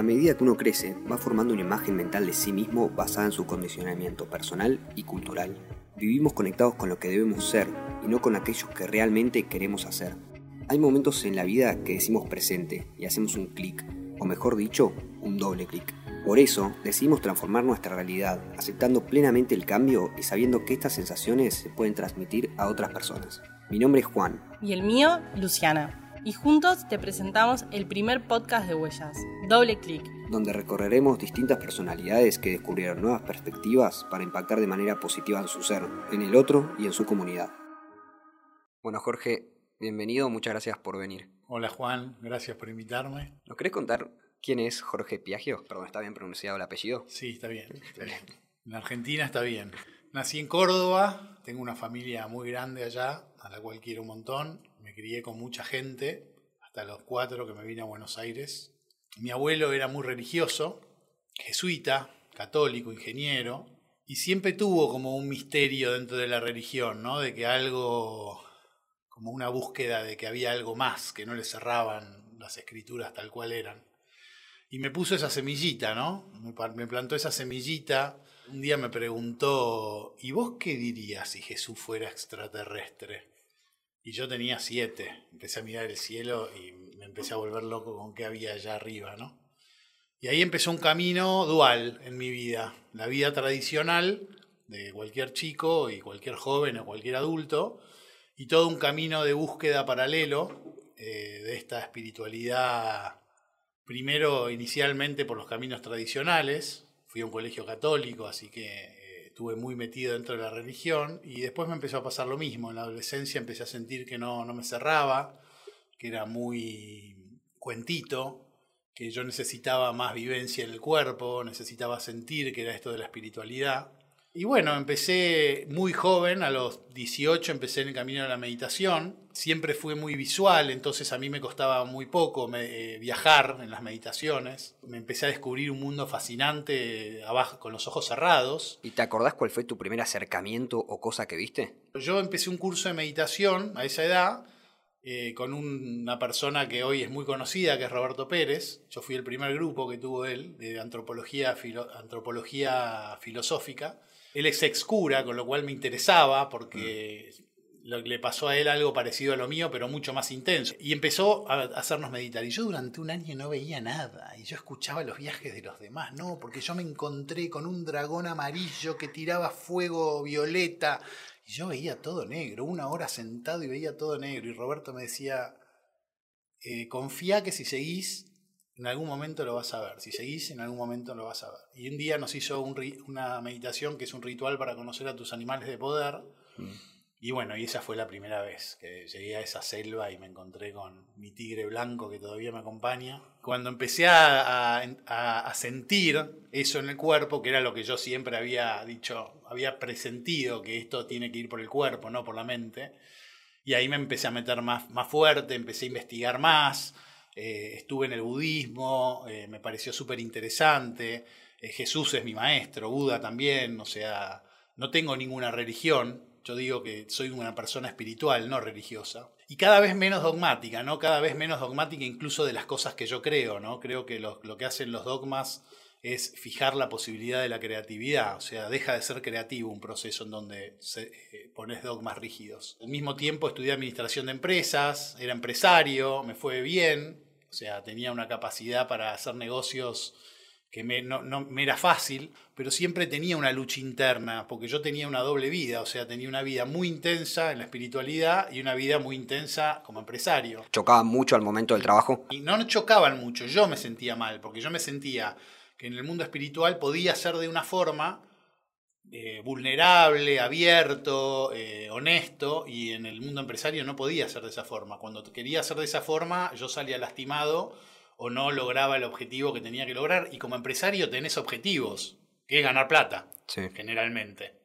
A medida que uno crece, va formando una imagen mental de sí mismo basada en su condicionamiento personal y cultural. Vivimos conectados con lo que debemos ser y no con aquellos que realmente queremos hacer. Hay momentos en la vida que decimos presente y hacemos un clic, o mejor dicho, un doble clic. Por eso decidimos transformar nuestra realidad, aceptando plenamente el cambio y sabiendo que estas sensaciones se pueden transmitir a otras personas. Mi nombre es Juan. Y el mío, Luciana. Y juntos te presentamos el primer podcast de Huellas, Doble Clic. Donde recorreremos distintas personalidades que descubrieron nuevas perspectivas para impactar de manera positiva en su ser, en el otro y en su comunidad. Bueno, Jorge, bienvenido, muchas gracias por venir. Hola Juan, gracias por invitarme. ¿Nos querés contar quién es Jorge Piagio? Perdón, ¿está bien pronunciado el apellido? Sí, está bien. Está bien. En Argentina está bien. Nací en Córdoba, tengo una familia muy grande allá, a la cual quiero un montón. Me crié con mucha gente, hasta los cuatro que me vine a Buenos Aires. Mi abuelo era muy religioso, jesuita, católico, ingeniero, y siempre tuvo como un misterio dentro de la religión, ¿no? De que algo, como una búsqueda de que había algo más, que no le cerraban las escrituras tal cual eran. Y me puso esa semillita, ¿no? Me plantó esa semillita. Un día me preguntó, ¿y vos qué dirías si Jesús fuera extraterrestre? Y yo tenía siete. Empecé a mirar el cielo y me empecé a volver loco con qué había allá arriba, ¿no? Y ahí empezó un camino dual en mi vida. La vida tradicional de cualquier chico y cualquier joven o cualquier adulto. Y todo un camino de búsqueda paralelo eh, de esta espiritualidad primero inicialmente por los caminos tradicionales, fui a un colegio católico, así que estuve muy metido dentro de la religión y después me empezó a pasar lo mismo, en la adolescencia empecé a sentir que no, no me cerraba, que era muy cuentito, que yo necesitaba más vivencia en el cuerpo, necesitaba sentir que era esto de la espiritualidad. Y bueno, empecé muy joven, a los 18 empecé en el camino de la meditación. Siempre fue muy visual, entonces a mí me costaba muy poco eh, viajar en las meditaciones. Me empecé a descubrir un mundo fascinante abajo, con los ojos cerrados. ¿Y te acordás cuál fue tu primer acercamiento o cosa que viste? Yo empecé un curso de meditación a esa edad eh, con una persona que hoy es muy conocida, que es Roberto Pérez. Yo fui el primer grupo que tuvo él de antropología, antropología filosófica él es ex cura, con lo cual me interesaba porque le pasó a él algo parecido a lo mío, pero mucho más intenso. Y empezó a hacernos meditar. Y yo durante un año no veía nada. Y yo escuchaba los viajes de los demás. No, porque yo me encontré con un dragón amarillo que tiraba fuego violeta. Y yo veía todo negro. Una hora sentado y veía todo negro. Y Roberto me decía, eh, confía que si seguís en algún momento lo vas a ver. Si seguís, en algún momento lo vas a ver. Y un día nos hizo una meditación que es un ritual para conocer a tus animales de poder. Mm. Y bueno, y esa fue la primera vez que llegué a esa selva y me encontré con mi tigre blanco que todavía me acompaña. Cuando empecé a, a, sentir eso en el cuerpo, que era lo que yo siempre había dicho, había presentido que esto tiene que ir por el cuerpo, no por la mente. Y ahí me empecé a meter más, más fuerte, empecé a investigar más eh, estuve en el budismo, eh, me pareció súper interesante, eh, Jesús es mi maestro, Buda también, o sea, no tengo ninguna religión, yo digo que soy una persona espiritual, no religiosa, y cada vez menos dogmática, ¿no? Cada vez menos dogmática incluso de las cosas que yo creo, ¿no? Creo que lo, que hacen los dogmas es fijar la posibilidad de la creatividad, o sea, deja de ser creativo un proceso en donde se, pones dogmas rígidos. Al mismo tiempo estudié administración de empresas, era empresario, me fue bien, o sea, tenía una capacidad para hacer negocios que me, no, me era fácil, pero siempre tenía una lucha interna, porque yo tenía una doble vida, o sea, tenía una vida muy intensa en la espiritualidad y una vida muy intensa como empresario. ¿Chocaban mucho al momento del trabajo? Y no chocaban mucho, yo me sentía mal, porque yo me sentía que en el mundo espiritual podía ser de una forma eh, vulnerable, abierto, eh, honesto, y en el mundo empresario no podía ser de esa forma. Cuando quería ser de esa forma, yo salía lastimado o no lograba el objetivo que tenía que lograr. Y como empresario tenés objetivos, que es ganar plata, generalmente.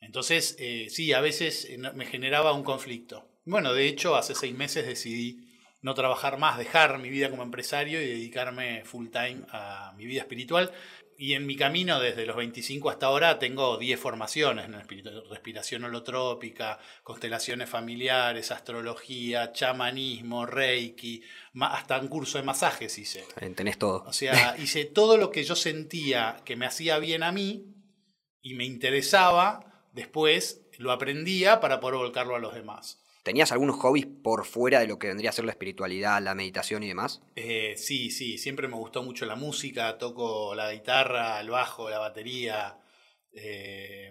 Entonces, eh, sí, a veces me generaba un conflicto. Bueno, de hecho, hace seis meses decidí no trabajar más, dejar mi vida como empresario y dedicarme full time a mi vida espiritual y en mi camino desde los 25 hasta ahora tengo 10 formaciones en respiración holotrópica, constelaciones familiares, astrología, chamanismo, reiki, hasta un curso de masajes hice. Tenés todo. O sea, hice todo lo que yo sentía que me hacía bien a mí y me interesaba, después lo aprendía para poder volcarlo a los demás. ¿Tenías algunos hobbies por fuera de lo que vendría a ser la espiritualidad, la meditación y demás? Eh, sí, sí, siempre me gustó mucho la música, toco la guitarra, el bajo, la batería. Eh,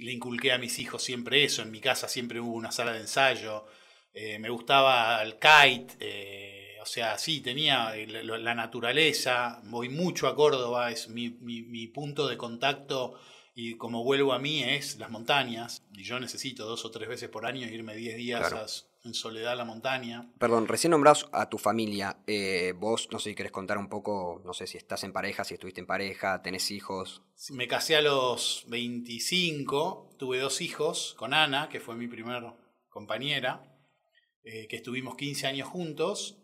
le inculqué a mis hijos siempre eso, en mi casa siempre hubo una sala de ensayo. Eh, me gustaba el kite, o sea, sí, tenía la naturaleza, voy mucho a Córdoba, es mi, mi punto de contacto y como vuelvo a mí es las montañas, y yo necesito dos o tres veces por año irme diez días en soledad a la montaña. Perdón, recién nombrás a tu familia. Eh, vos, no sé si querés contar un poco, no sé si estás en pareja, si estuviste en pareja, tenés hijos. Me casé a los 25, tuve dos hijos con Ana, que fue mi primera compañera, eh, que estuvimos 15 años juntos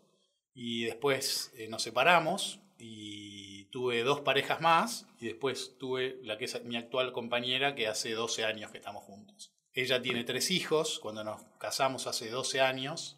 y después eh, nos separamos y tuve dos parejas más y después tuve la que es mi actual compañera que hace 12 años que estamos juntos. Ella tiene tres hijos, cuando nos casamos hace 12 años,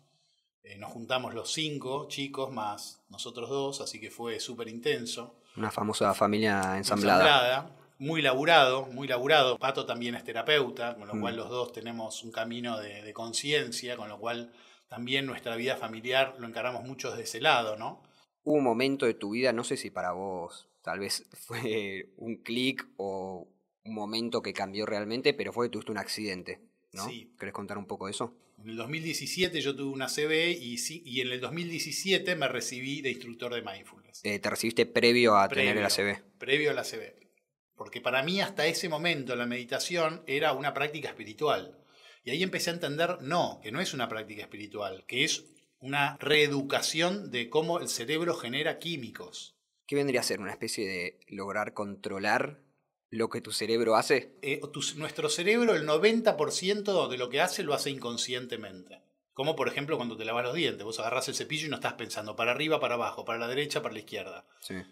eh, nos juntamos los cinco chicos más nosotros dos, así que fue súper intenso. Una famosa familia ensamblada. Muy laburado, muy laburado. Pato también es terapeuta, con lo cual mm. los dos tenemos un camino de, de conciencia, con lo cual también nuestra vida familiar lo encaramos mucho desde ese lado, ¿no? Hubo un momento de tu vida, no sé si para vos tal vez fue un clic o un momento que cambió realmente, pero fue que tuviste un accidente, ¿no? Sí. ¿Querés contar un poco de eso? En el 2017 yo tuve una CB y, y en el 2017 me recibí de instructor de mindfulness. Eh, ¿Te recibiste previo a tener la CB? Previo a la CB. Porque para mí hasta ese momento la meditación era una práctica espiritual. Y ahí empecé a entender, no, que no es una práctica espiritual, que es una reeducación de cómo el cerebro genera químicos. ¿Qué vendría a ser? ¿Una especie de lograr controlar lo que tu cerebro hace? Eh, nuestro cerebro, el 90% de lo que hace lo hace inconscientemente. Como por ejemplo cuando te lavas los dientes, vos agarras el cepillo y no estás pensando para arriba, para abajo, para la derecha, para la izquierda.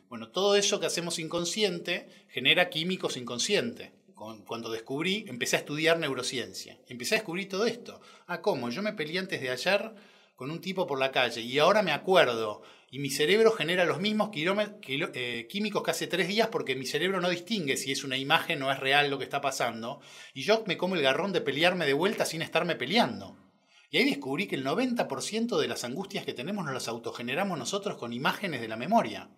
Bueno, todo eso que hacemos inconsciente genera químicos inconscientes. Cuando descubrí, empecé a estudiar neurociencia. Empecé a descubrir todo esto. Ah, ¿cómo? Yo me peleé antes de ayer con un tipo por la calle y ahora me acuerdo y mi cerebro genera los mismos eh, químicos que hace tres días porque mi cerebro no distingue si es una imagen o es real lo que está pasando y yo me como el garrón de pelearme de vuelta sin estarme peleando. Y ahí descubrí que el 90% de las angustias que tenemos nos las autogeneramos nosotros con imágenes de la memoria.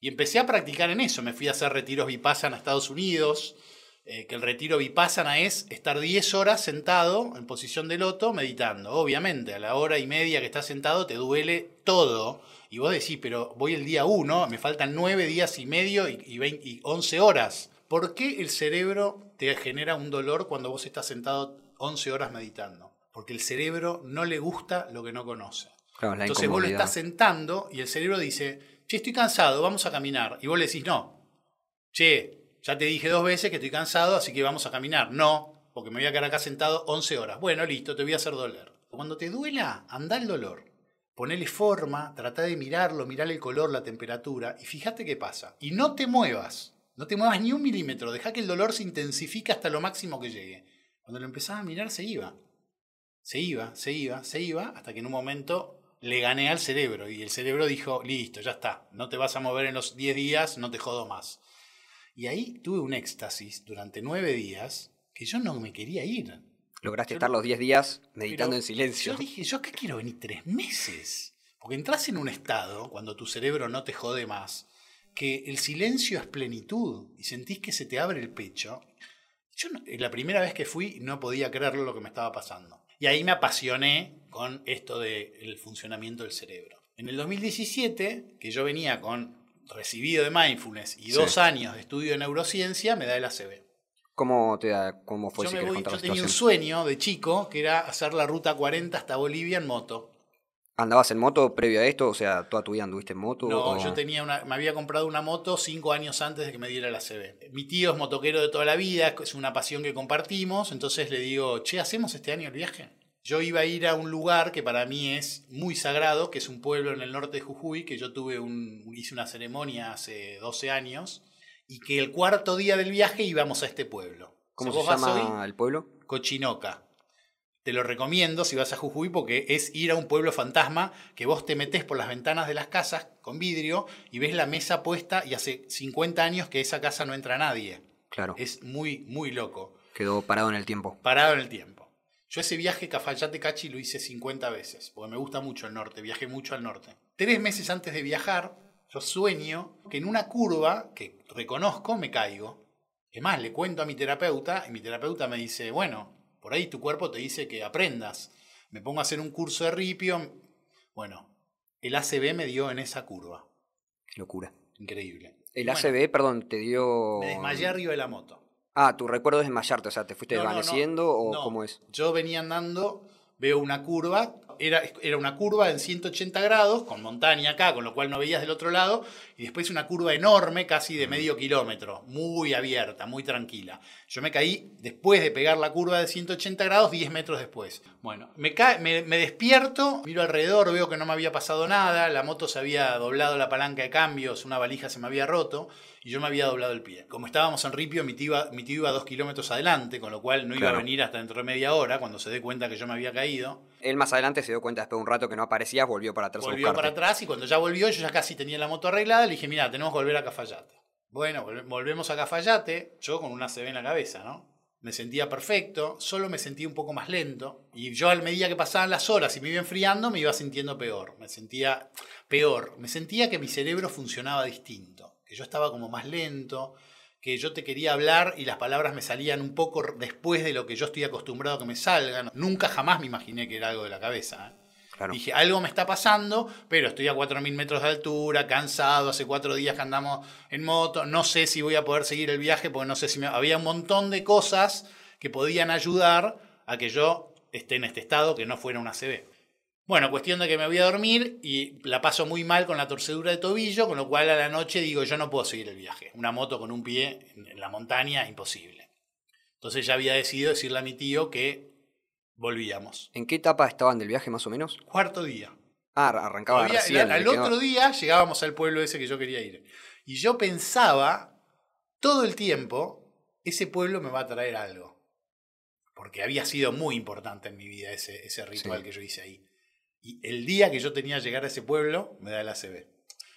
Y empecé a practicar en eso, me fui a hacer retiros vipassana a Estados Unidos, eh, que el retiro vipassana es estar 10 horas sentado en posición de loto meditando. Obviamente, a la hora y media que estás sentado te duele todo. Y vos decís, pero voy el día 1, me faltan 9 días y medio y, y 11 horas. ¿Por qué el cerebro te genera un dolor cuando vos estás sentado 11 horas meditando? Porque el cerebro no le gusta lo que no conoce. Entonces vos lo estás sentando y el cerebro dice, che, estoy cansado, vamos a caminar. Y vos le decís, no, che, ya te dije dos veces que estoy cansado, así que vamos a caminar. No, porque me voy a quedar acá sentado 11 horas. Bueno, listo, te voy a hacer doler. Cuando te duela, anda el dolor. Ponele forma, trata de mirarlo, mirar el color, la temperatura y fíjate qué pasa. Y no te muevas, no te muevas ni un milímetro, deja que el dolor se intensifique hasta lo máximo que llegue. Cuando lo empezaba a mirar se iba. Se iba, se iba, se iba, hasta que en un momento le gané al cerebro y el cerebro dijo, listo, ya está, no te vas a mover en los 10 días, no te jodo más. Y ahí tuve un éxtasis durante nueve días que yo no me quería ir. Lograste estar los diez días meditando en silencio. Yo dije, ¿yo qué quiero venir tres meses? Porque entras en un estado, cuando tu cerebro no te jode más, que el silencio es plenitud y sentís que se te abre el pecho. Yo la primera vez que fui no podía creer lo que me estaba pasando. Y ahí me apasioné con esto del funcionamiento del cerebro. En el 2017, que yo venía con recibido de mindfulness y dos años de estudio de neurociencia, me da el ACB. ¿Cómo, te da, cómo fue? Yo, yo tenía un sueño de chico que era hacer la ruta 40 hasta Bolivia en moto. ¿Andabas en moto previo a esto? O sea, ¿toda tu vida anduviste en moto? No, yo tenía una, me había comprado una moto cinco años antes de que me diera la CB. Mi tío es motoquero de toda la vida, es una pasión que compartimos, entonces le digo, che, ¿hacemos este año el viaje? Yo iba a ir a un lugar que para mí es muy sagrado, que es un pueblo en el norte de Jujuy, que yo tuve un, hice una ceremonia hace 12 años, y que el cuarto día del viaje íbamos a este pueblo. ¿Cómo Si se llama hoy, el pueblo? Cochinoca. Te lo recomiendo si vas a Jujuy porque es ir a un pueblo fantasma que vos te metés por las ventanas de las casas con vidrio y ves la mesa puesta y hace 50 años que esa casa no entra nadie. Claro. Es muy, muy loco. Quedó parado en el tiempo. Parado en el tiempo. Yo ese viaje Cafayate Cachi lo hice 50 veces, porque me gusta mucho el norte, viajé mucho al norte. Tres meses antes de viajar, yo sueño que en una curva que reconozco me caigo. Es más, le cuento a mi terapeuta y mi terapeuta me dice, bueno, por ahí tu cuerpo te dice que aprendas. Me pongo a hacer un curso de ripio. Bueno, el ACB me dio en esa curva. Qué locura. Increíble. El Bueno, ACB, perdón, te dio. Me desmayé arriba de la moto. Ah, tu recuerdo es desmayarte, o sea, ¿te fuiste No, no, no, desvaneciendo o no. cómo es? Yo venía andando, veo una curva, era, era una curva en 180 grados, con montaña acá, con lo cual no veías del otro lado, y después una curva enorme, casi de medio kilómetro, muy abierta, muy tranquila. Yo me caí después de pegar la curva de 180 grados, 10 metros después. Bueno, me, ca- me, me despierto, miro alrededor, veo que no me había pasado nada, la moto se había doblado la palanca de cambios, una valija se me había roto, y yo me había doblado el pie. Como estábamos en Ripio, mi tío iba, mi tío iba dos kilómetros adelante, con lo cual no iba Claro. a venir hasta dentro de media hora, cuando se dé cuenta que yo me había caído. Él más adelante se dio cuenta después de un rato que no aparecías, volvió para atrás Volvió para atrás y cuando ya volvió, yo ya casi tenía la moto arreglada, le dije, mira, tenemos que volver a Cafayate. Bueno, volve- volvemos a Cafayate, yo con una CB en la cabeza, ¿no? Me sentía perfecto, solo me sentía un poco más lento. Y yo a medida que pasaban las horas y me iba enfriando, me iba sintiendo peor. Me sentía peor. Me sentía que mi cerebro funcionaba distinto. Que yo estaba como más lento, que yo te quería hablar y las palabras me salían un poco después de lo que yo estoy acostumbrado a que me salgan. Nunca jamás me imaginé que era algo de la cabeza. ¿eh? Dije, algo me está pasando, pero estoy a 4.000 metros de altura, cansado, hace cuatro días que andamos en moto, no sé si voy a poder seguir el viaje, porque no sé si me... Había un montón de cosas que podían ayudar a que yo esté en este estado, que no fuera una CB. Bueno, cuestión de que me voy a dormir y la paso muy mal con la torcedura de tobillo, con lo cual a la noche digo, yo no puedo seguir el viaje. Una moto con un pie en la montaña, imposible. Entonces ya había decidido decirle a mi tío que volvíamos. ¿En qué etapa estaban del viaje más o menos? Cuarto día. Ah, ar- arrancaba Todavía- recién. al quedaba- otro día llegábamos al pueblo ese que yo quería ir. Y yo pensaba todo el tiempo, ese pueblo me va a traer algo. Porque había sido muy importante en mi vida ese, ese ritual Sí. que yo hice ahí. Y el día que yo tenía que llegar a ese pueblo, me da el ACB.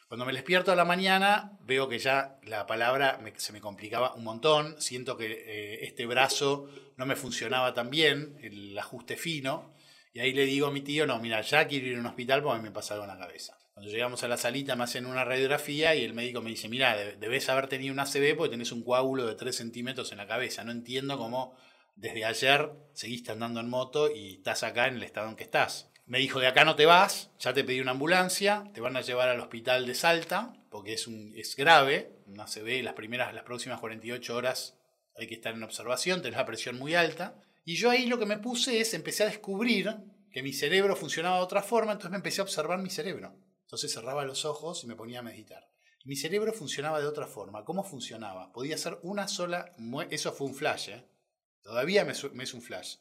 Cuando me despierto a la mañana, veo que ya la palabra se me complicaba un montón. Siento que eh, este brazo no me funcionaba tan bien, el ajuste fino. Y ahí le digo a mi tío, no, mira, ya quiero ir a un hospital porque me pasa algo en la cabeza. Cuando llegamos a la salita me hacen una radiografía y el médico me dice, mira, de- debes haber tenido una ACV porque tenés un coágulo de 3 centímetros en la cabeza. No entiendo cómo desde ayer seguiste andando en moto y estás acá en el estado en que estás. Me dijo, de acá no te vas, ya te pedí una ambulancia, te van a llevar al hospital de Salta, porque es, un, es grave, una ACV, las, primeras, las próximas 48 horas hay que estar en observación, tenés la presión muy alta. Y yo ahí lo que me puse es, empecé a descubrir que mi cerebro funcionaba de otra forma, entonces me empecé a observar mi cerebro. Entonces cerraba los ojos y me ponía a meditar. Mi cerebro funcionaba de otra forma. ¿Cómo funcionaba? Podía ser una sola... Eso fue un flash, ¿eh? Todavía me es un flash.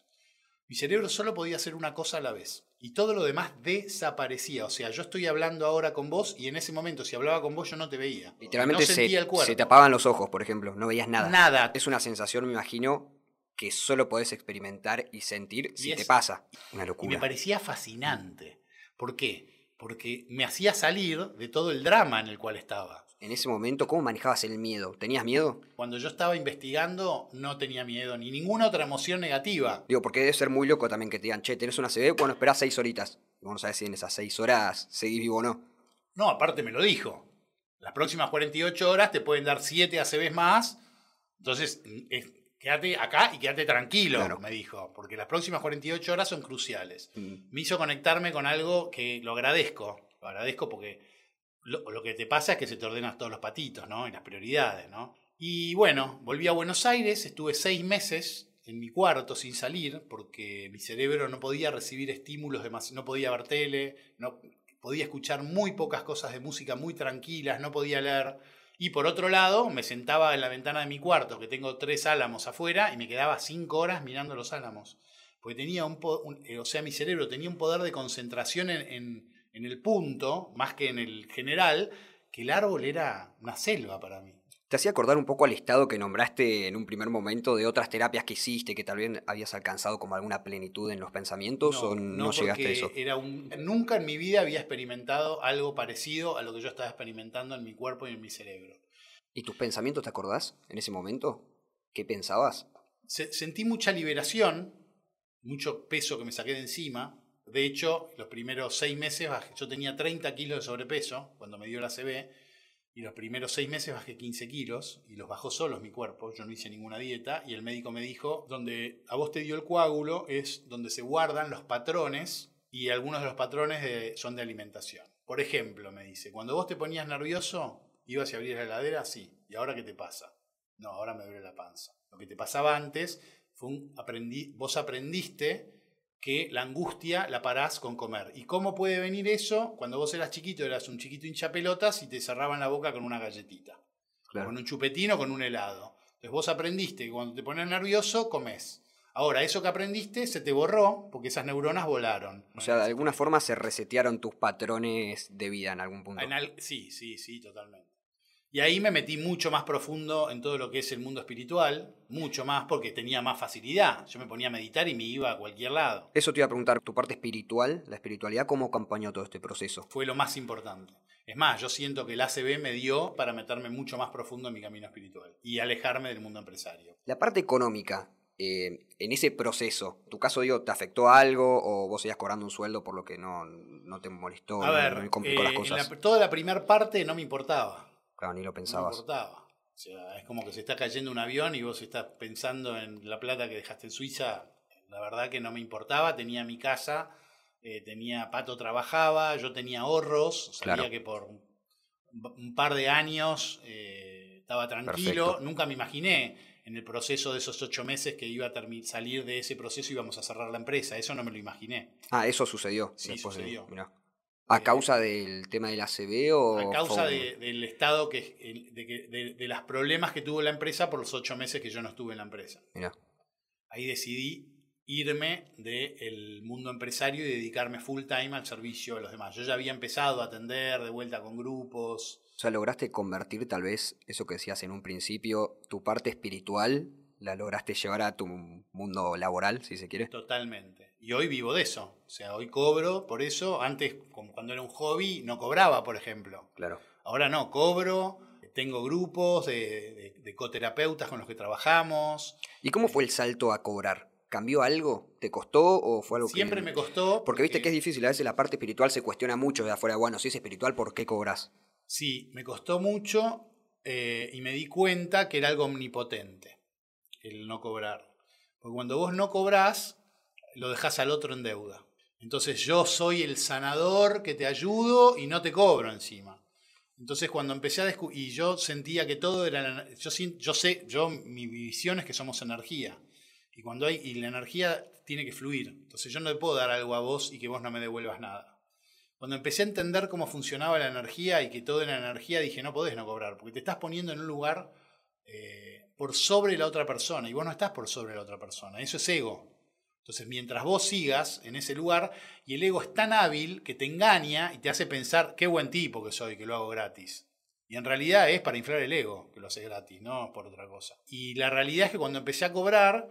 Mi cerebro solo podía hacer una cosa a la vez. Y todo lo demás desaparecía. O sea, yo estoy hablando ahora con vos y en ese momento, si hablaba con vos, yo no te veía. Literalmente no sentía se, el cuerpo. se te apagan los ojos, por ejemplo. No veías nada. Nada. Es una sensación, me imagino, que solo podés experimentar y sentir si te pasa. Una Y me locura. parecía fascinante. ¿Por qué? Porque me hacía salir de todo el drama en el cual estaba. En ese momento, ¿cómo manejabas el miedo? ¿Tenías miedo? Cuando yo estaba investigando, no tenía miedo ni ninguna otra emoción negativa. Digo, porque debe ser muy loco también que te digan, che, tenés una CB, bueno, esperás seis horitas. Y vos no sabés si en esas seis horas seguís vivo o no. No, aparte me lo dijo. Las próximas 48 horas te pueden dar 7 ACVs más. Entonces, es- quédate acá y quédate tranquilo, Claro. me dijo. Porque las próximas 48 horas son cruciales. Mm. me hizo conectarme con algo que lo agradezco. Lo agradezco porque lo, que te pasa es que se te ordenan todos los patitos, ¿no? Y las prioridades, ¿no? Y bueno, volví a Buenos Aires, estuve seis meses en mi cuarto sin salir porque mi cerebro no podía recibir estímulos, demas- no podía ver tele, no podía escuchar muy pocas cosas de música muy tranquilas, no podía leer. Y por otro lado, me sentaba en la ventana de mi cuarto, que tengo tres álamos afuera, y me quedaba cinco horas mirando los álamos porque tenía un, un- eh, o sea, mi cerebro tenía un poder de concentración en, en- en el punto, más que en el general, que el árbol era una selva para mí. ¿Te hacía acordar un poco al estado que nombraste en un primer momento de otras terapias que hiciste, que tal vez habías alcanzado como alguna plenitud en los pensamientos o no, llegaste a eso? Era un, nunca en mi vida había experimentado algo parecido a lo que yo estaba experimentando en mi cuerpo y en mi cerebro. ¿Y tus pensamientos te acordás en ese momento? ¿Qué pensabas? sentí mucha liberación, mucho peso que me saqué de encima. De hecho, los primeros seis meses yo tenía 30 kilos de sobrepeso cuando me dio la CB y los primeros seis meses bajé 15 kilos y los bajó solos mi cuerpo, yo no hice ninguna dieta y el médico me dijo, donde a vos te dio el coágulo es donde se guardan los patrones y algunos de los patrones son de alimentación. Por ejemplo, me dice, cuando vos te ponías nervioso, ibas a abrir la heladera, sí, ¿y ahora qué te pasa? No, ahora me duele la panza. Lo que te pasaba antes fue un aprendí, vos aprendiste que la angustia la parás con comer. ¿Y cómo puede venir eso? Cuando vos eras chiquito, eras un chiquito hincha pelotas y te cerraban la boca con una galletita. Con un chupetino, con un helado. Entonces vos aprendiste que cuando te pones nervioso, comes. Ahora, eso que aprendiste se te borró porque esas neuronas volaron. O sea, de alguna forma se resetearon tus patrones de vida en algún punto. sí, sí, sí, totalmente. Y ahí me metí mucho más profundo en todo lo que es el mundo espiritual, mucho más porque tenía más facilidad. Yo me ponía a meditar y me iba a cualquier lado. Eso te iba a preguntar, tu parte espiritual, la espiritualidad, ¿cómo acompañó todo este proceso? Fue lo más importante. Es más, yo siento que el ACB me dio para meterme mucho más profundo en mi camino espiritual y alejarme del mundo empresario. La parte económica, eh, en ese proceso, ¿tu caso digo, te afectó algo o vos seguías cobrando un sueldo por lo que no, no te molestó? A ver, las eh, cosas? toda la primera parte no me importaba ni lo pensabas. No importaba. O sea, es como que se está cayendo un avión y vos estás pensando en la plata que dejaste en Suiza. La verdad que no me importaba, tenía mi casa, eh, tenía Pato trabajaba, yo tenía ahorros, sabía que por un par de años eh, estaba tranquilo. Nunca me imaginé en el proceso de esos ocho meses que iba a salir de ese proceso y íbamos a cerrar la empresa. Eso no me lo imaginé. Ah, eso sucedió. Sí, sucedió. ¿A causa del tema del ACB o...? A causa del estado, que, de, de, los problemas que tuvo la empresa por los ocho meses que yo no estuve en la empresa. Mira. Ahí decidí irme del mundo empresario y dedicarme full time al servicio de los demás. Yo ya había empezado a atender de vuelta con grupos. O sea, lograste convertir tal vez eso que decías en un principio, tu parte espiritual, la lograste llevar a tu mundo laboral, si se quiere. Totalmente. Y hoy vivo de eso. O sea, hoy cobro por eso. Antes, cuando era un hobby, no cobraba, por ejemplo. Claro. Ahora no, cobro. Tengo grupos de, de, coterapeutas con los que trabajamos. ¿Y cómo fue el salto a cobrar? ¿Cambió algo? ¿Te costó o fue algo Siempre me costó. Porque, viste que es difícil, a veces la parte espiritual se cuestiona mucho de afuera. Bueno, si es espiritual, ¿por qué cobras? Sí, me costó mucho eh, y me di cuenta que era algo omnipotente el no cobrar. Porque cuando vos no cobrás, lo dejas al otro en deuda. Entonces yo soy el sanador que te ayudo y no te cobro encima. Entonces cuando empecé a descubrir, y yo sentía que todo era, yo, yo sé, yo mi visión es que somos energía. Y cuando hay, y la energía tiene que fluir. Entonces yo no le puedo dar algo a vos y que vos no me devuelvas nada. Cuando empecé a entender cómo funcionaba la energía y que todo era energía, dije, no podés no cobrar, porque te estás poniendo en un lugar eh, por sobre la otra persona y vos no estás por sobre la otra persona. Eso es ego. Entonces, mientras vos sigas en ese lugar, y el ego es tan hábil que te engaña y te hace pensar qué buen tipo que soy, que lo hago gratis. Y en realidad es para inflar el ego que lo haces gratis, no por otra cosa. Y la realidad es que cuando empecé a cobrar,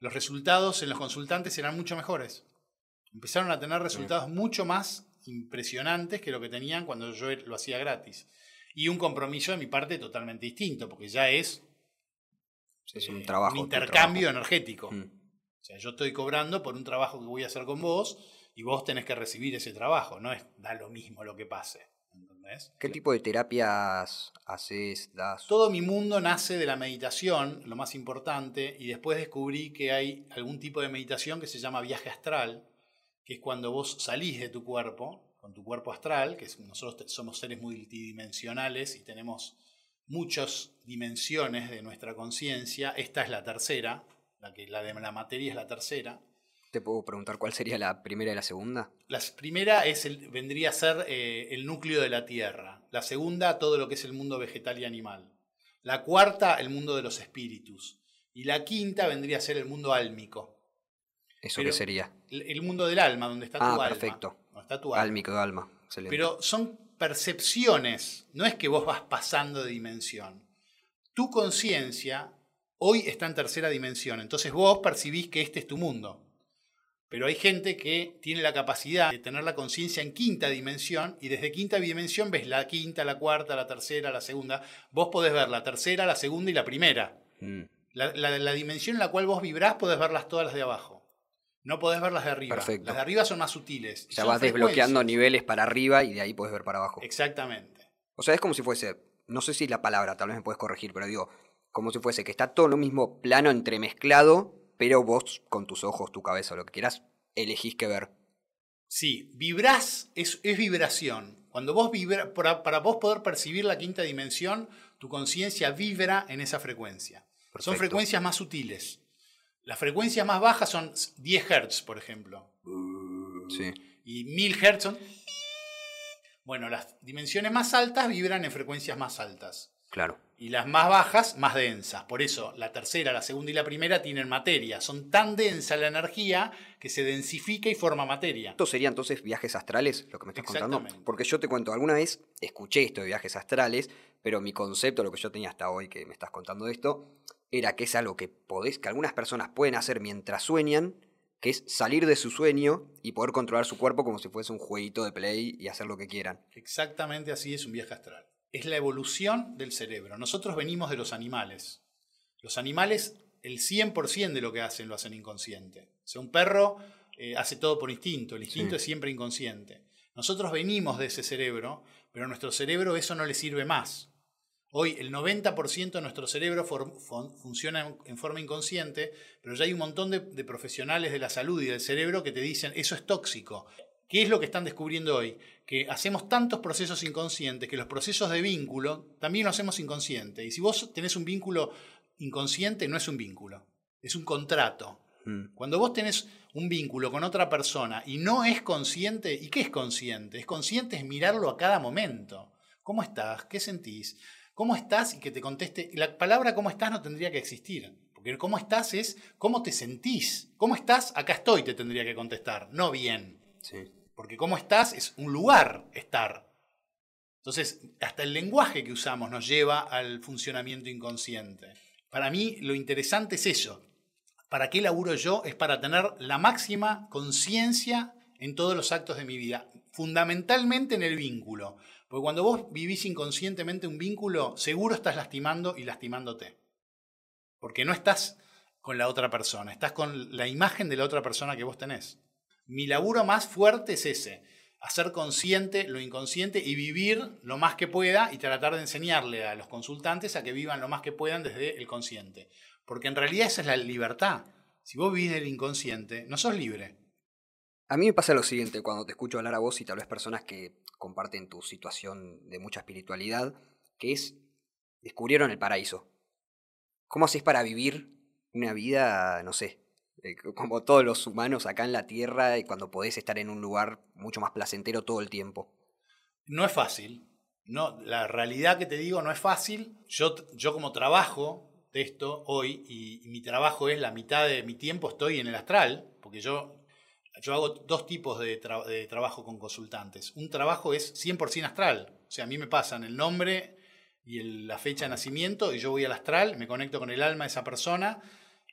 los resultados en los consultantes eran mucho mejores. Empezaron a tener resultados mucho más impresionantes que lo que tenían cuando yo lo hacía gratis. Y un compromiso de mi parte totalmente distinto, porque ya es, es un, eh, trabajo, intercambio energético. Mm. O sea, yo estoy cobrando por un trabajo que voy a hacer con vos y vos tenés que recibir ese trabajo, no es da lo mismo lo que pase. ¿entendés? ¿Qué tipo de terapias haces, das? Todo mi mundo nace de la meditación, lo más importante, y después descubrí que hay algún tipo de meditación que se llama viaje astral, que es cuando vos salís de tu cuerpo, con tu cuerpo astral, que nosotros somos seres multidimensionales y tenemos muchas dimensiones de nuestra conciencia, esta es la tercera, la, que, la de la materia es la tercera. ¿Te puedo preguntar cuál sería la primera y la segunda? La primera es el, vendría a ser eh, el núcleo de la Tierra. La segunda, todo lo que es el mundo vegetal y animal. La cuarta, el mundo de los espíritus. Y la quinta vendría a ser el mundo álmico. ¿Eso qué sería? El, mundo del alma, donde está tu ah, alma. perfecto. está tu alma. Álmico de alma. Excelente. Pero son percepciones, no es que vos vas pasando de dimensión. tu conciencia hoy está en tercera dimensión. Entonces vos percibís que este es tu mundo. Pero hay gente que tiene la capacidad de tener la conciencia en quinta dimensión y desde quinta dimensión ves la quinta, la cuarta, la tercera, la segunda. Vos podés ver la tercera, la segunda y la primera. Mm, La, la- la dimensión en la cual vos vibrás podés verlas todas las de abajo. No podés ver las de arriba. Perfecto. Las de arriba son más sutiles. Ya vas desbloqueando niveles para arriba y de ahí puedes ver para abajo. Exactamente. O sea, es como si fuese, no sé si la palabra, tal vez me puedes corregir, pero digo, como si fuese que está todo en un mismo plano entremezclado, pero vos con tus ojos, tu cabeza, lo que quieras, elegís qué ver. Sí, vibrás es, es vibración. Cuando vos vibra, para, para vos poder percibir la quinta dimensión, tu conciencia vibra en esa frecuencia. Son Perfecto. frecuencias más sutiles. Las frecuencias más bajas son 10 Hz, por ejemplo. Sí. Y 1000 Hz son... Bueno, las dimensiones más altas vibran en frecuencias más altas. Claro. Y las más bajas, más densas. Por eso la tercera, la segunda y la primera tienen materia. Son tan densa la energía que se densifica y forma materia. ¿Esto sería entonces viajes astrales, lo que me estás contando? Porque yo te cuento, alguna vez escuché esto de viajes astrales, pero mi concepto, lo que yo tenía hasta hoy que me estás contando de esto, era que es algo que podés, que algunas personas pueden hacer mientras sueñan, que es salir de su sueño y poder controlar su cuerpo como si fuese un jueguito de play y hacer lo que quieran. Exactamente así es un viaje astral. Es la evolución del cerebro. Nosotros venimos de los animales. Los animales, el 100% de lo que hacen lo hacen inconsciente. O sea, un perro eh, hace todo por instinto. El instinto Sí. es siempre inconsciente. Nosotros venimos de ese cerebro, pero a nuestro cerebro eso no le sirve más. Hoy el 90% de nuestro cerebro funciona en, en forma inconsciente, pero ya hay un montón de, de profesionales de la salud y del cerebro que te dicen eso es tóxico. ¿Qué es lo que están descubriendo hoy? Que hacemos tantos procesos inconscientes que los procesos de vínculo también lo hacemos inconsciente. Y si vos tenés un vínculo inconsciente, no es un vínculo, es un contrato. Mm. Cuando vos tenés un vínculo con otra persona y no es consciente, ¿y qué es consciente? Es consciente es mirarlo a cada momento. ¿Cómo estás? ¿Qué sentís? ¿Cómo estás? Y que te conteste. La palabra cómo estás no tendría que existir. Porque cómo estás es cómo te sentís. ¿Cómo estás? Acá estoy, te tendría que contestar. No bien. Sí. Porque cómo estás es un lugar estar. Entonces, hasta el lenguaje que usamos nos lleva al funcionamiento inconsciente. Para mí, lo interesante es eso. ¿Para qué laburo yo? Es para tener la máxima conciencia en todos los actos de mi vida, fundamentalmente en el vínculo. Porque cuando vos vivís inconscientemente un vínculo, seguro estás lastimando y lastimándote. Porque no estás con la otra persona, estás con la imagen de la otra persona que vos tenés. Mi laburo más fuerte es ese, hacer consciente lo inconsciente y vivir lo más que pueda y tratar de enseñarle a los consultantes a que vivan lo más que puedan desde el consciente. Porque en realidad esa es la libertad. Si vos vivís del inconsciente, no sos libre. A mí me pasa lo siguiente, cuando te escucho hablar a vos y tal vez personas que comparten tu situación de mucha espiritualidad, que es, descubrieron el paraíso. ¿Cómo haces para vivir una vida, no sé, como todos los humanos acá en la Tierra y cuando podés estar en un lugar mucho más placentero todo el tiempo? No es fácil. No, la realidad que te digo no es fácil. Yo, yo como trabajo de esto hoy, y, mi trabajo es la mitad de mi tiempo estoy en el astral, porque yo, yo hago dos tipos de, tra- de trabajo con consultantes. Un trabajo es 100% astral. O sea, a mí me pasan el nombre y la fecha de nacimiento y yo voy al astral, me conecto con el alma de esa persona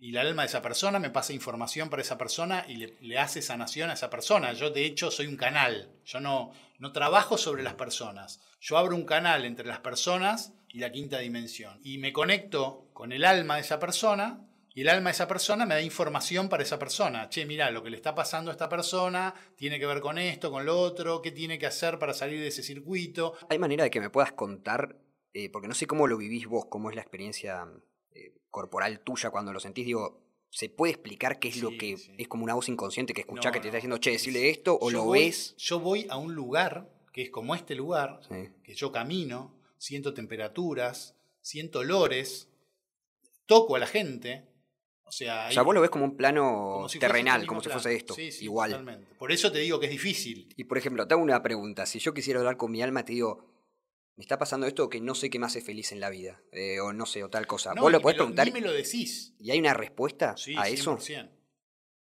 y el alma de esa persona me pasa información para esa persona y le, hace sanación a esa persona. Yo de hecho soy un canal, yo no, no trabajo sobre las personas, yo abro un canal entre las personas y la quinta dimensión y me conecto con el alma de esa persona y el alma de esa persona me da información para esa persona. Che, mira, lo que le está pasando a esta persona tiene que ver con esto, con lo otro, qué tiene que hacer para salir de ese circuito. ¿Hay manera de que me puedas contar, eh, porque no sé cómo lo vivís vos, cómo es la experiencia eh, corporal tuya cuando lo sentís, digo, ¿se puede explicar qué es lo que sí. es como una voz inconsciente que escuchá No, que te está diciendo, che, decirle esto, o lo voy- ves? Yo voy a un lugar que es como este lugar, Sí. que yo camino, siento temperaturas, siento olores, toco a la gente. O sea, O sea, vos lo ves como un plano como si fuese terrenal, este como si plano. fuese esto, Sí, sí, igual. totalmente. Por eso te digo que es difícil. Y por ejemplo, te hago una pregunta. Si yo quisiera hablar con mi alma, te digo, me está pasando esto que no sé qué me hace feliz en la vida, eh, o no sé, o tal cosa. No, ¿Vos lo me podés preguntar Ni me lo decís. y hay una respuesta Sí, a eso? 100%.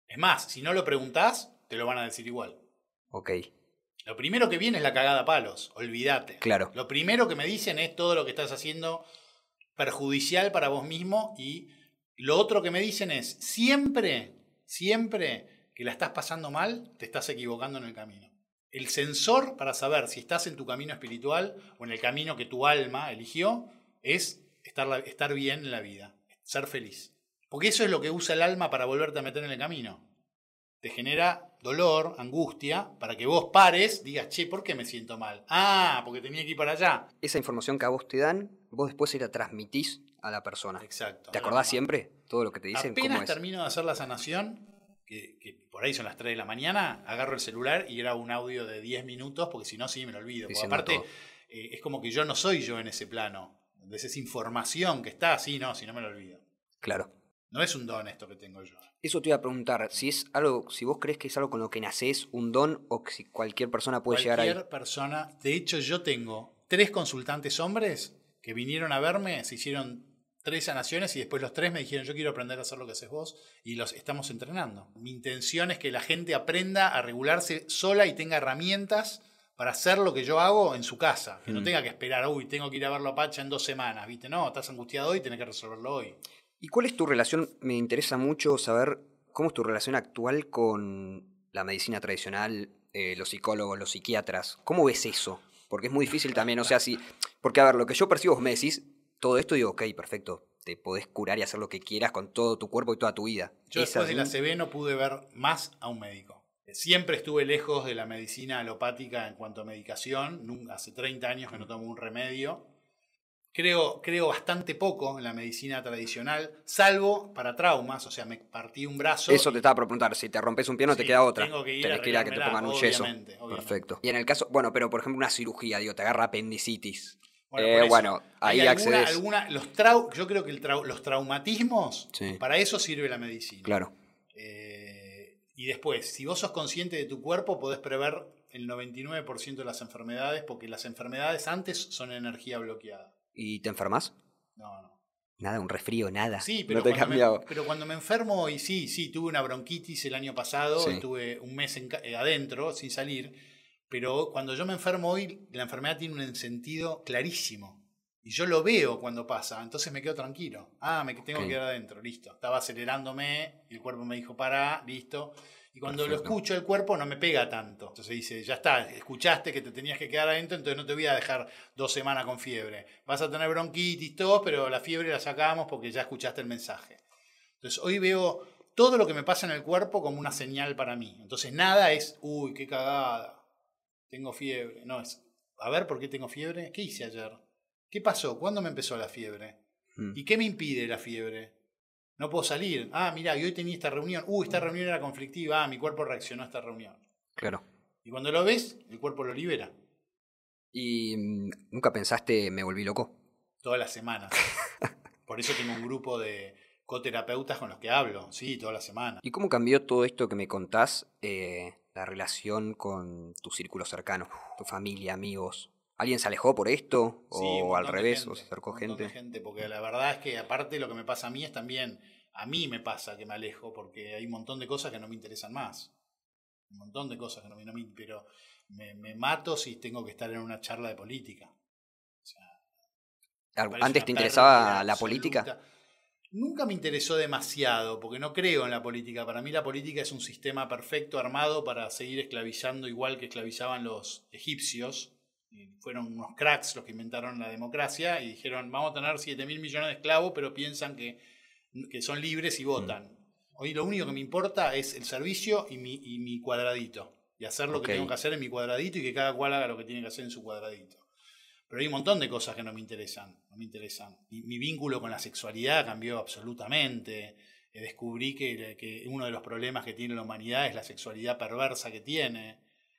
Es más, si no lo preguntás, te lo van a decir igual. Ok, Lo primero que viene es la cagada a palos, olvídate. Claro. Lo primero que me dicen es todo lo que estás haciendo perjudicial para vos mismo y lo otro que me dicen es, siempre, siempre que la estás pasando mal, te estás equivocando en el camino. El sensor para saber si estás en tu camino espiritual o en el camino que tu alma eligió es estar, estar bien en la vida, ser feliz. Porque eso es lo que usa el alma para volverte a meter en el camino. Te genera dolor, angustia, para que vos pares, digas, che, ¿por qué me siento mal? Ah, porque tenía que ir para allá. Esa información que a vos te dan, vos después se la transmitís a la persona. Exacto. ¿Te acordás siempre todo lo que te dicen? Apenas ¿Cómo es? termino de hacer la sanación, que, que por ahí son las 3 de la mañana, agarro el celular y grabo un audio de 10 minutos, porque si no, sí me lo olvido. Porque aparte, eh, es como que yo no soy yo en ese plano. Entonces, esa información que está, sí, no, si no me lo olvido. Claro. No es un don esto que tengo yo. Eso te iba a preguntar, si es algo, si vos crees que es algo con lo que nacés, un don, o que si cualquier persona puede llegar Cualquier ahí. persona, de hecho yo tengo tres consultantes hombres que vinieron a verme, se hicieron tres sanaciones y después los tres me dijeron yo quiero aprender a hacer lo que haces vos y los estamos entrenando. Mi intención es que la gente aprenda a regularse sola y tenga herramientas para hacer lo que yo hago en su casa, que no Mm. tenga que esperar, uy, tengo que ir a verlo a Pacha en dos semanas, ¿viste? No, estás angustiado hoy, tenés que resolverlo hoy. ¿Y cuál es tu relación? Me interesa mucho saber cómo es tu relación actual con la medicina tradicional, eh, los psicólogos, los psiquiatras. ¿Cómo ves eso? Porque es muy difícil también, o sea, si... Porque, a ver, lo que yo percibo, vos me decís, todo esto digo, ok, perfecto, te podés curar y hacer lo que quieras con todo tu cuerpo y toda tu vida. Yo ¿Es después de la? CB no pude ver más a un médico. Siempre estuve lejos de la medicina alopática en cuanto a medicación. Hace 30 años que no tomo un remedio. Creo, creo bastante poco en la medicina tradicional, salvo para traumas. O sea, me partí un brazo. Eso y- te estaba por preguntar, si te rompes un pie no te queda otra. tengo que ir Tenés a que ir a que te pongan un yeso. obviamente. Perfecto. Y en el caso, bueno, pero por ejemplo una cirugía, digo, te agarra apendicitis. Bueno, Eh, bueno, ahí hay alguna- accedes. alguna- los trau- yo creo que el trau- los traumatismos, Sí. para eso sirve la medicina. Claro. Eh, y después, si vos sos consciente de tu cuerpo, podés prever el 99% de las enfermedades, porque las enfermedades antes son energía bloqueada. ¿Y te enfermas? No, no. Nada, un resfrío, nada. Sí, pero, no te cuando cambiado. me, pero cuando me enfermo, y sí, sí, tuve una bronquitis el año pasado, Sí. estuve un mes en eh, adentro, sin salir, pero cuando yo me enfermo hoy, la enfermedad tiene un sentido clarísimo. Y yo lo veo cuando pasa, entonces me quedo tranquilo. Ah, me tengo que quedar adentro, listo. Estaba acelerándome, el cuerpo me dijo, para, listo. Y cuando lo escucho, el cuerpo no me pega tanto. Entonces dice, ya está, escuchaste que te tenías que quedar adentro, entonces no te voy a dejar dos semanas con fiebre. Vas a tener bronquitis, todo, pero la fiebre la sacamos porque ya escuchaste el mensaje. Entonces hoy veo todo lo que me pasa en el cuerpo como una señal para mí. Entonces nada es, uy, qué cagada, tengo fiebre. No, es, a ver, ¿por qué tengo fiebre? ¿Qué hice ayer? ¿Qué pasó? ¿Cuándo me empezó la fiebre? Mm. ¿Y qué me impide la fiebre? No puedo salir. Ah, mira, y hoy tenía esta reunión. Uh, esta reunión era conflictiva. Ah, mi cuerpo reaccionó a esta reunión. Claro. Y cuando lo ves, el cuerpo lo libera. ¿Y mm, nunca pensaste, me volví loco? Todas las semanas. Por eso tengo un grupo de coterapeutas con los que hablo. Sí, todas las semanas. ¿Y cómo cambió todo esto que me contás, eh, la relación con tu círculo cercano, tu familia, amigos? ¿Alguien se alejó por esto? Sí, ¿O al montón de revés? gente, ¿O se acercó un montón de gente? gente? Porque la verdad es que aparte lo que me pasa a mí es también, a mí me pasa que me alejo, porque hay un montón de cosas que no me interesan más. Un montón de cosas que no me, no me- pero me, me mato si tengo que estar en una charla de política. O sea, Al- ¿Antes te interesaba la política? Nunca me interesó demasiado, porque no creo en la política. Para mí la política es un sistema perfecto armado para seguir esclavizando igual que esclavizaban los egipcios. Fueron unos cracks los que inventaron la democracia y dijeron, vamos a tener 7 mil millones de esclavos, pero piensan que, que son libres y votan. Hoy lo único que me importa es el servicio y mi, y mi cuadradito. Y hacer lo que tengo que hacer en mi cuadradito y que cada cual haga lo que tiene que hacer en su cuadradito. Pero hay un montón de cosas que no me interesan. No me interesan. Mi, mi vínculo con la sexualidad cambió absolutamente. Eh, descubrí que, que uno de los problemas que tiene la humanidad es la sexualidad perversa que tiene.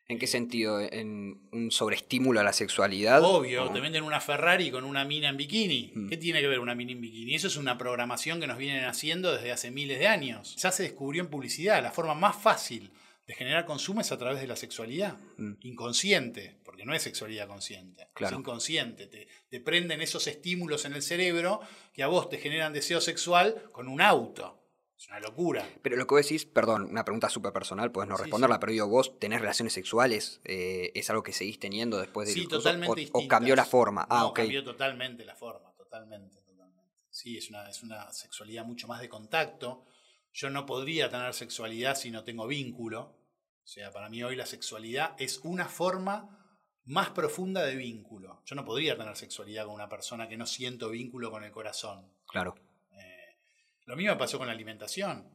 ¿En qué sentido? ¿En un sobreestímulo a la sexualidad? Obvio, ¿O- te venden una Ferrari con una mina en bikini. Mm. ¿Qué tiene que ver una mina en bikini? Eso es una programación que nos vienen haciendo desde hace miles de años. Ya se descubrió en publicidad. La forma más fácil de generar consumo es a través de la sexualidad. Mm. Inconsciente, porque no es sexualidad consciente. Claro. Es inconsciente. Te, te prenden esos estímulos en el cerebro que a vos te generan deseo sexual con un auto. Es una locura. Pero lo que vos decís, perdón, una pregunta súper personal, puedes no Sí, responderla, sí. pero digo, vos tenés relaciones sexuales, eh, ¿es algo que seguís teniendo después del Sí, totalmente o, o cambió la forma? Ah, no, ok. cambió totalmente la forma, totalmente, totalmente. Sí, es una, es una sexualidad mucho más de contacto. Yo no podría tener sexualidad si no tengo vínculo. O sea, para mí hoy la sexualidad es una forma más profunda de vínculo. Yo no podría tener sexualidad con una persona que no siento vínculo con el corazón. Claro. Eh, lo mismo me pasó con la alimentación.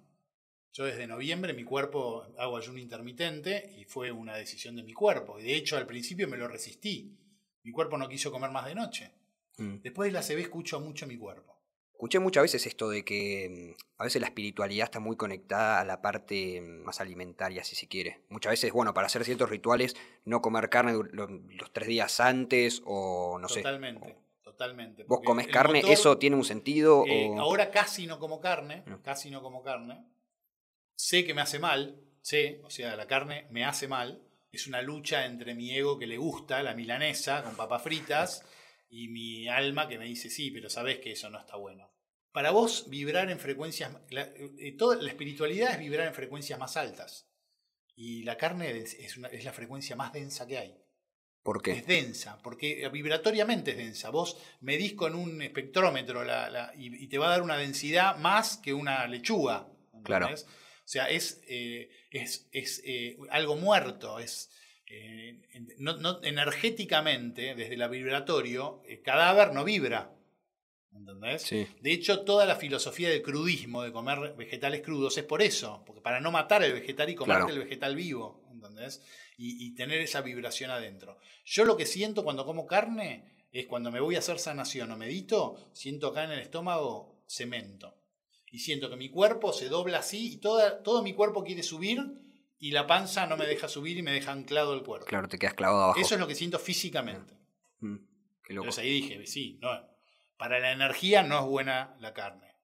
Yo desde noviembre mi cuerpo hago ayuno intermitente y fue una decisión de mi cuerpo. Y de hecho al principio me lo resistí. Mi cuerpo no quiso comer más de noche. Mm. Después de la CB escucho mucho mi cuerpo. Escuché muchas veces esto de que mm, a veces la espiritualidad está muy conectada a la parte mm, más alimentaria, si se quiere. Muchas veces, bueno, para hacer ciertos rituales, no comer carne los tres días antes o no totalmente, sé. totalmente. ¿Vos Porque comés carne? motor, ¿Eso tiene un sentido? eh, o... ahora casi no como carne, casi no como carne. Sé que me hace mal, sé, o sea, la carne me hace mal. Es una lucha entre mi ego que le gusta, la milanesa con papas fritas, y mi alma que me dice, sí, pero sabes que eso no está bueno. Para vos, vibrar en frecuencias, la, eh, toda la espiritualidad es vibrar en frecuencias más altas. Y la carne es, es una- es la frecuencia más densa que hay. ¿Por Es qué? densa, porque vibratoriamente es densa. Vos medís con un espectrómetro la- la- y, y te va a dar una densidad más que una lechuga. Claro. ¿entendés? O sea, es, eh, es, es, eh, algo muerto. Es, eh, no- no- energéticamente, desde la vibratorio, el cadáver no vibra. ¿Entendés? Sí. De hecho, toda la filosofía del crudismo, de comer vegetales crudos, es por eso, porque para no matar el vegetal y comerte Claro. el vegetal vivo, ¿entendés? Y, y tener esa vibración adentro. Yo lo que siento cuando como carne es cuando me voy a hacer sanación o medito, siento acá en el estómago cemento. Y siento que mi cuerpo se dobla así y toda, todo mi cuerpo quiere subir y la panza no me deja subir y me deja anclado el cuerpo. Claro, te quedas clavado abajo. Eso es lo que siento físicamente. Mm, qué loco. Entonces ahí dije, sí, no, para la energía no es buena la carne.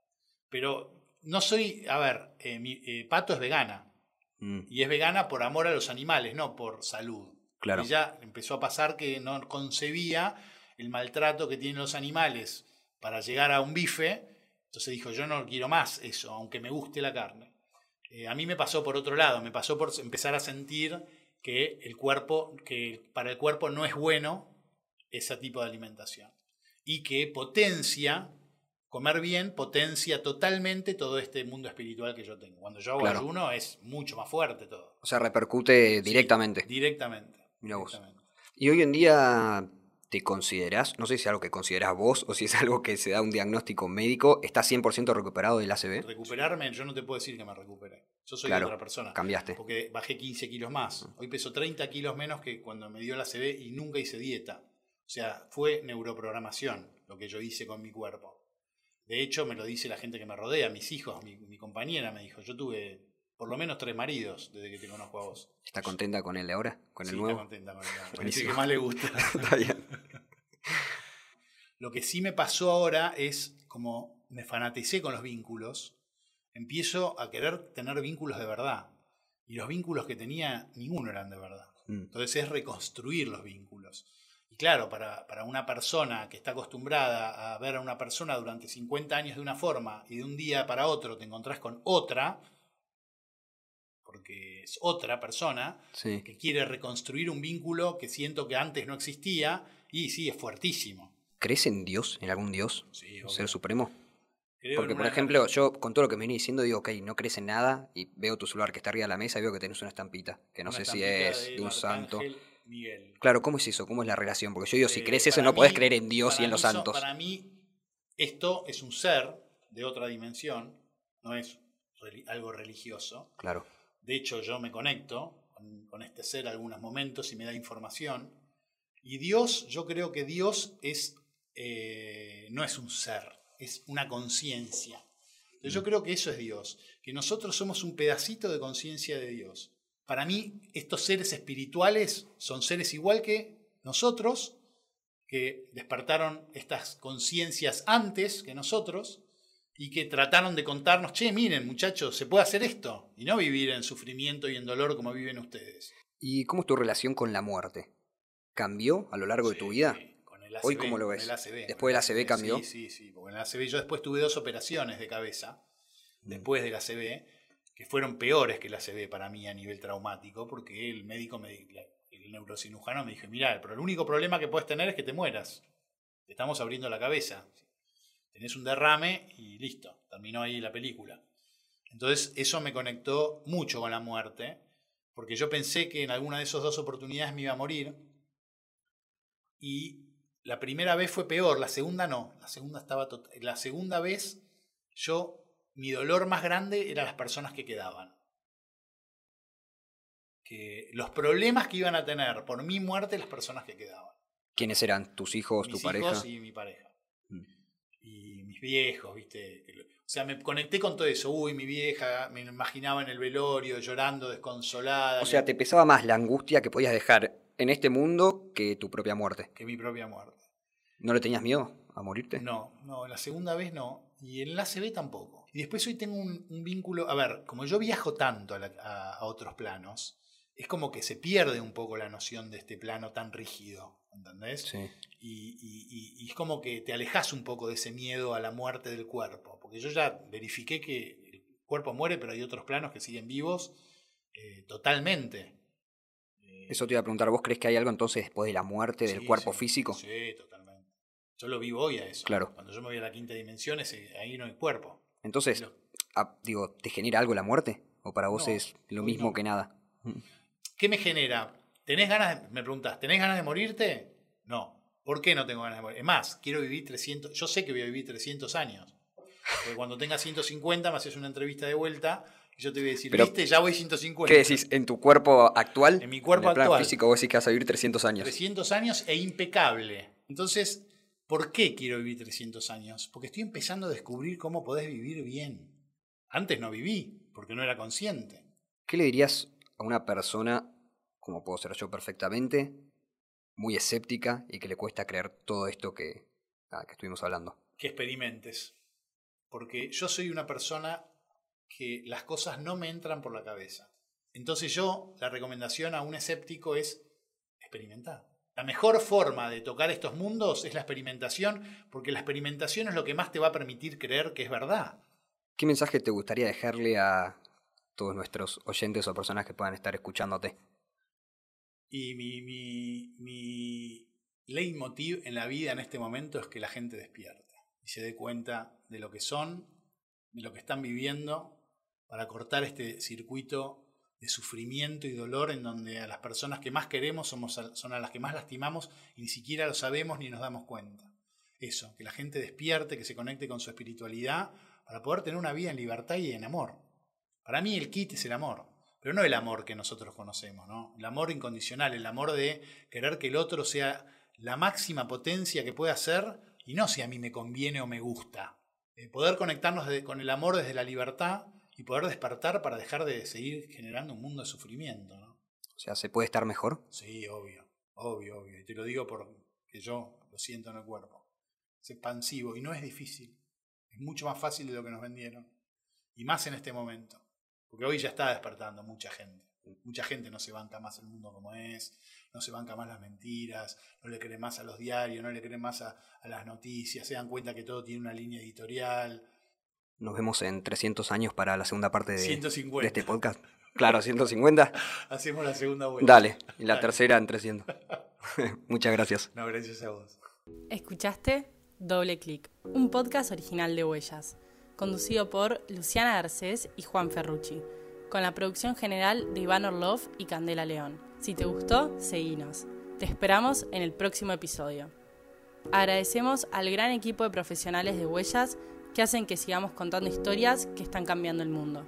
Pero no soy, a ver, eh, mi eh, pato es vegana. Mm, Y es vegana por amor a los animales, no por salud. claro. Ella empezó a pasar que no concebía el maltrato que tienen los animales para llegar a un bife. Entonces dijo, yo no quiero más eso, aunque me guste la carne. Eh, a mí me pasó por otro lado, me pasó por empezar a sentir que el cuerpo, que para el cuerpo no es bueno ese tipo de alimentación. Y que potencia, comer bien, potencia totalmente todo este mundo espiritual que yo tengo. Cuando yo hago Claro. ayuno es mucho más fuerte todo. O sea, repercute directamente. Directamente. Mirá vos. directamente. Y hoy en día te considerás, no sé si es algo que considerás vos o si es algo que se da un diagnóstico médico, ¿estás 100% recuperado del ACV? Recuperarme, yo no te puedo decir que me recuperé. Yo soy Claro, otra persona. Cambiaste. Porque bajé 15 kilos más. Hoy peso 30 kilos menos que cuando me dio la CB y nunca hice dieta. O sea, fue neuroprogramación lo que yo hice con mi cuerpo. De hecho, me lo dice la gente que me rodea, mis hijos, mi, mi compañera me dijo, yo tuve por lo menos tres maridos desde que te conozco a vos. ¿Está contenta con él ahora? ¿Con el Sí, nuevo? Está contenta con el nuevo. Parece Buenísimo. que más le gusta. Está bien. Lo que sí me pasó ahora es como me fanaticé con los vínculos, empiezo a querer tener vínculos de verdad. Y los vínculos que tenía, ninguno eran de verdad. Mm, Entonces es reconstruir los vínculos. Y claro, para, para una persona que está acostumbrada a ver a una persona durante 50 años de una forma y de un día para otro te encontrás con otra, porque es otra persona, Sí. que quiere reconstruir un vínculo que siento que antes no existía, y sí, es fuertísimo. ¿Crees en Dios, en algún Dios? Sí, ¿Un ser supremo? Creo Porque, por ejemplo, yo con todo lo que me venís diciendo digo, ok, no crees en nada y veo tu celular que está arriba de la mesa y veo que tenés una estampita, que no una sé si es de un santo. Miguel. Claro, ¿cómo es eso? ¿Cómo es la relación? Porque yo digo, si Eh, crees eso no podés creer en Dios y en los son- santos. para mí, esto es un ser de otra dimensión, no es algo religioso. Claro. De hecho, yo me conecto con, con este ser algunos momentos y me da información. Y Dios, yo creo que Dios es, eh, no es un ser, es una conciencia. Entonces, Mm. Yo creo que eso es Dios, que nosotros somos un pedacito de conciencia de Dios. Para mí, estos seres espirituales son seres igual que nosotros, que despertaron estas conciencias antes que nosotros y que trataron de contarnos, che, miren muchachos, se puede hacer esto y no vivir en sufrimiento y en dolor como viven ustedes. ¿Y cómo es tu relación con la muerte? ¿Cambió a lo largo de tu vida? con el Hoy, ACV, ¿cómo lo con ves? el ACV, Después del ACV cambió. Sí, sí, sí, porque en el ACV yo después tuve dos operaciones de cabeza, Mm. después del ACV, que fueron peores que el ACV para mí a nivel traumático, porque el médico, me, el neurocirujano me dijo, mira, pero el único problema que puedes tener es que te mueras. Te estamos abriendo la cabeza. Tenés un derrame y listo, terminó ahí la película. Entonces eso me conectó mucho con la muerte, porque yo pensé que en alguna de esas dos oportunidades me iba a morir. Y la primera vez fue peor, la segunda no. La segunda estaba la segunda vez yo mi dolor más grande eran las personas que quedaban. Que los problemas que iban a tener por mi muerte las personas que quedaban. ¿Quiénes eran? ¿Tus hijos, tu pareja? Hijos y mi pareja. Mis viejos, ¿viste? O sea, me conecté con todo eso. Uy, mi vieja, me imaginaba en el velorio llorando desconsolada. O sea, te pesaba más la angustia que podías dejar en este mundo que tu propia muerte. Que mi propia muerte. ¿No le tenías miedo a morirte? No, no, la segunda vez no. Y en la CB tampoco. Y después hoy tengo un, vínculo. A ver, como yo viajo tanto a, otros planos, es como que se pierde un poco la noción de este plano tan rígido. ¿Entendés? Sí. Y, es como que te alejas un poco de ese miedo a la muerte del cuerpo. Porque yo ya verifiqué que el cuerpo muere, pero hay otros planos que siguen vivos eh, totalmente. Eso te iba a preguntar, ¿vos crees que hay algo entonces después de la muerte del cuerpo físico? Sí, totalmente. Yo lo vivo hoy a eso. Claro. Cuando yo me voy a la quinta dimensión, ahí no hay cuerpo. Entonces, ah, digo, ¿te genera algo la muerte? ¿O para vos es lo mismo que nada? ¿Qué me genera? ¿Tenés ganas, me preguntas, ¿tenés ganas de morirte? No. ¿Por qué no tengo ganas de morir? Es más, quiero vivir 300, yo sé que voy a vivir 300 años. Porque cuando tenga 150 me haces una entrevista de vuelta y yo te voy a decir, viste, ya voy 150. ¿Qué decís? ¿En tu cuerpo actual? En mi cuerpo en el actual. físico vos decís que vas a vivir 300 años. 300 años e impecable. Entonces, ¿por qué quiero vivir 300 años? Porque estoy empezando a descubrir cómo podés vivir bien. Antes no viví, porque no era consciente. ¿Qué le dirías a una persona, como puedo ser yo perfectamente, muy escéptica y que le cuesta creer todo esto que, que estuvimos hablando? Que experimentes. Porque yo soy una persona que las cosas no me entran por la cabeza. Entonces yo, la recomendación a un escéptico es experimentar. La mejor forma de tocar estos mundos es la experimentación, porque la experimentación es lo que más te va a permitir creer que es verdad. ¿Qué mensaje te gustaría dejarle a todos nuestros oyentes o personas que puedan estar escuchándote? Y mi, mi, mi leitmotiv en la vida en este momento es que la gente despierte y se dé cuenta de lo que son, de lo que están viviendo para cortar este circuito de sufrimiento y dolor en donde a las personas que más queremos somos son a las que más lastimamos y ni siquiera lo sabemos ni nos damos cuenta. Eso, que la gente despierte, que se conecte con su espiritualidad para poder tener una vida en libertad y en amor. Para mí el kit es el amor, pero no el amor que nosotros conocemos, ¿no? El amor incondicional, el amor de querer que el otro sea la máxima potencia que pueda ser y no si a mí me conviene o me gusta. Eh, poder conectarnos con el amor desde la libertad y poder despertar para dejar de seguir generando un mundo de sufrimiento. ¿no? O sea, ¿se puede estar mejor? Sí, obvio, obvio, obvio. Y te lo digo porque yo lo siento en el cuerpo. Es expansivo y no es difícil. Es mucho más fácil de lo que nos vendieron. Y más en este momento. Porque hoy ya está despertando mucha gente. Mucha gente no se banca más el mundo como es, no se banca más las mentiras, no le cree más a los diarios, no le cree más a, a las noticias, se dan cuenta que todo tiene una línea editorial, nos vemos en 300 años para la segunda parte de, de este podcast. Claro, 150. Hacemos la segunda vuelta. Dale, y la tercera en 300. Muchas gracias. No, gracias a vos. ¿Escuchaste? Doble Clic, un podcast original de Huellas, conducido por Luciana Garcés y Juan Ferrucci, con la producción general de Iván Orlov y Candela León. Si te gustó, seguinos. Te esperamos en el próximo episodio. Agradecemos al gran equipo de profesionales de Huellas que hacen que sigamos contando historias que están cambiando el mundo.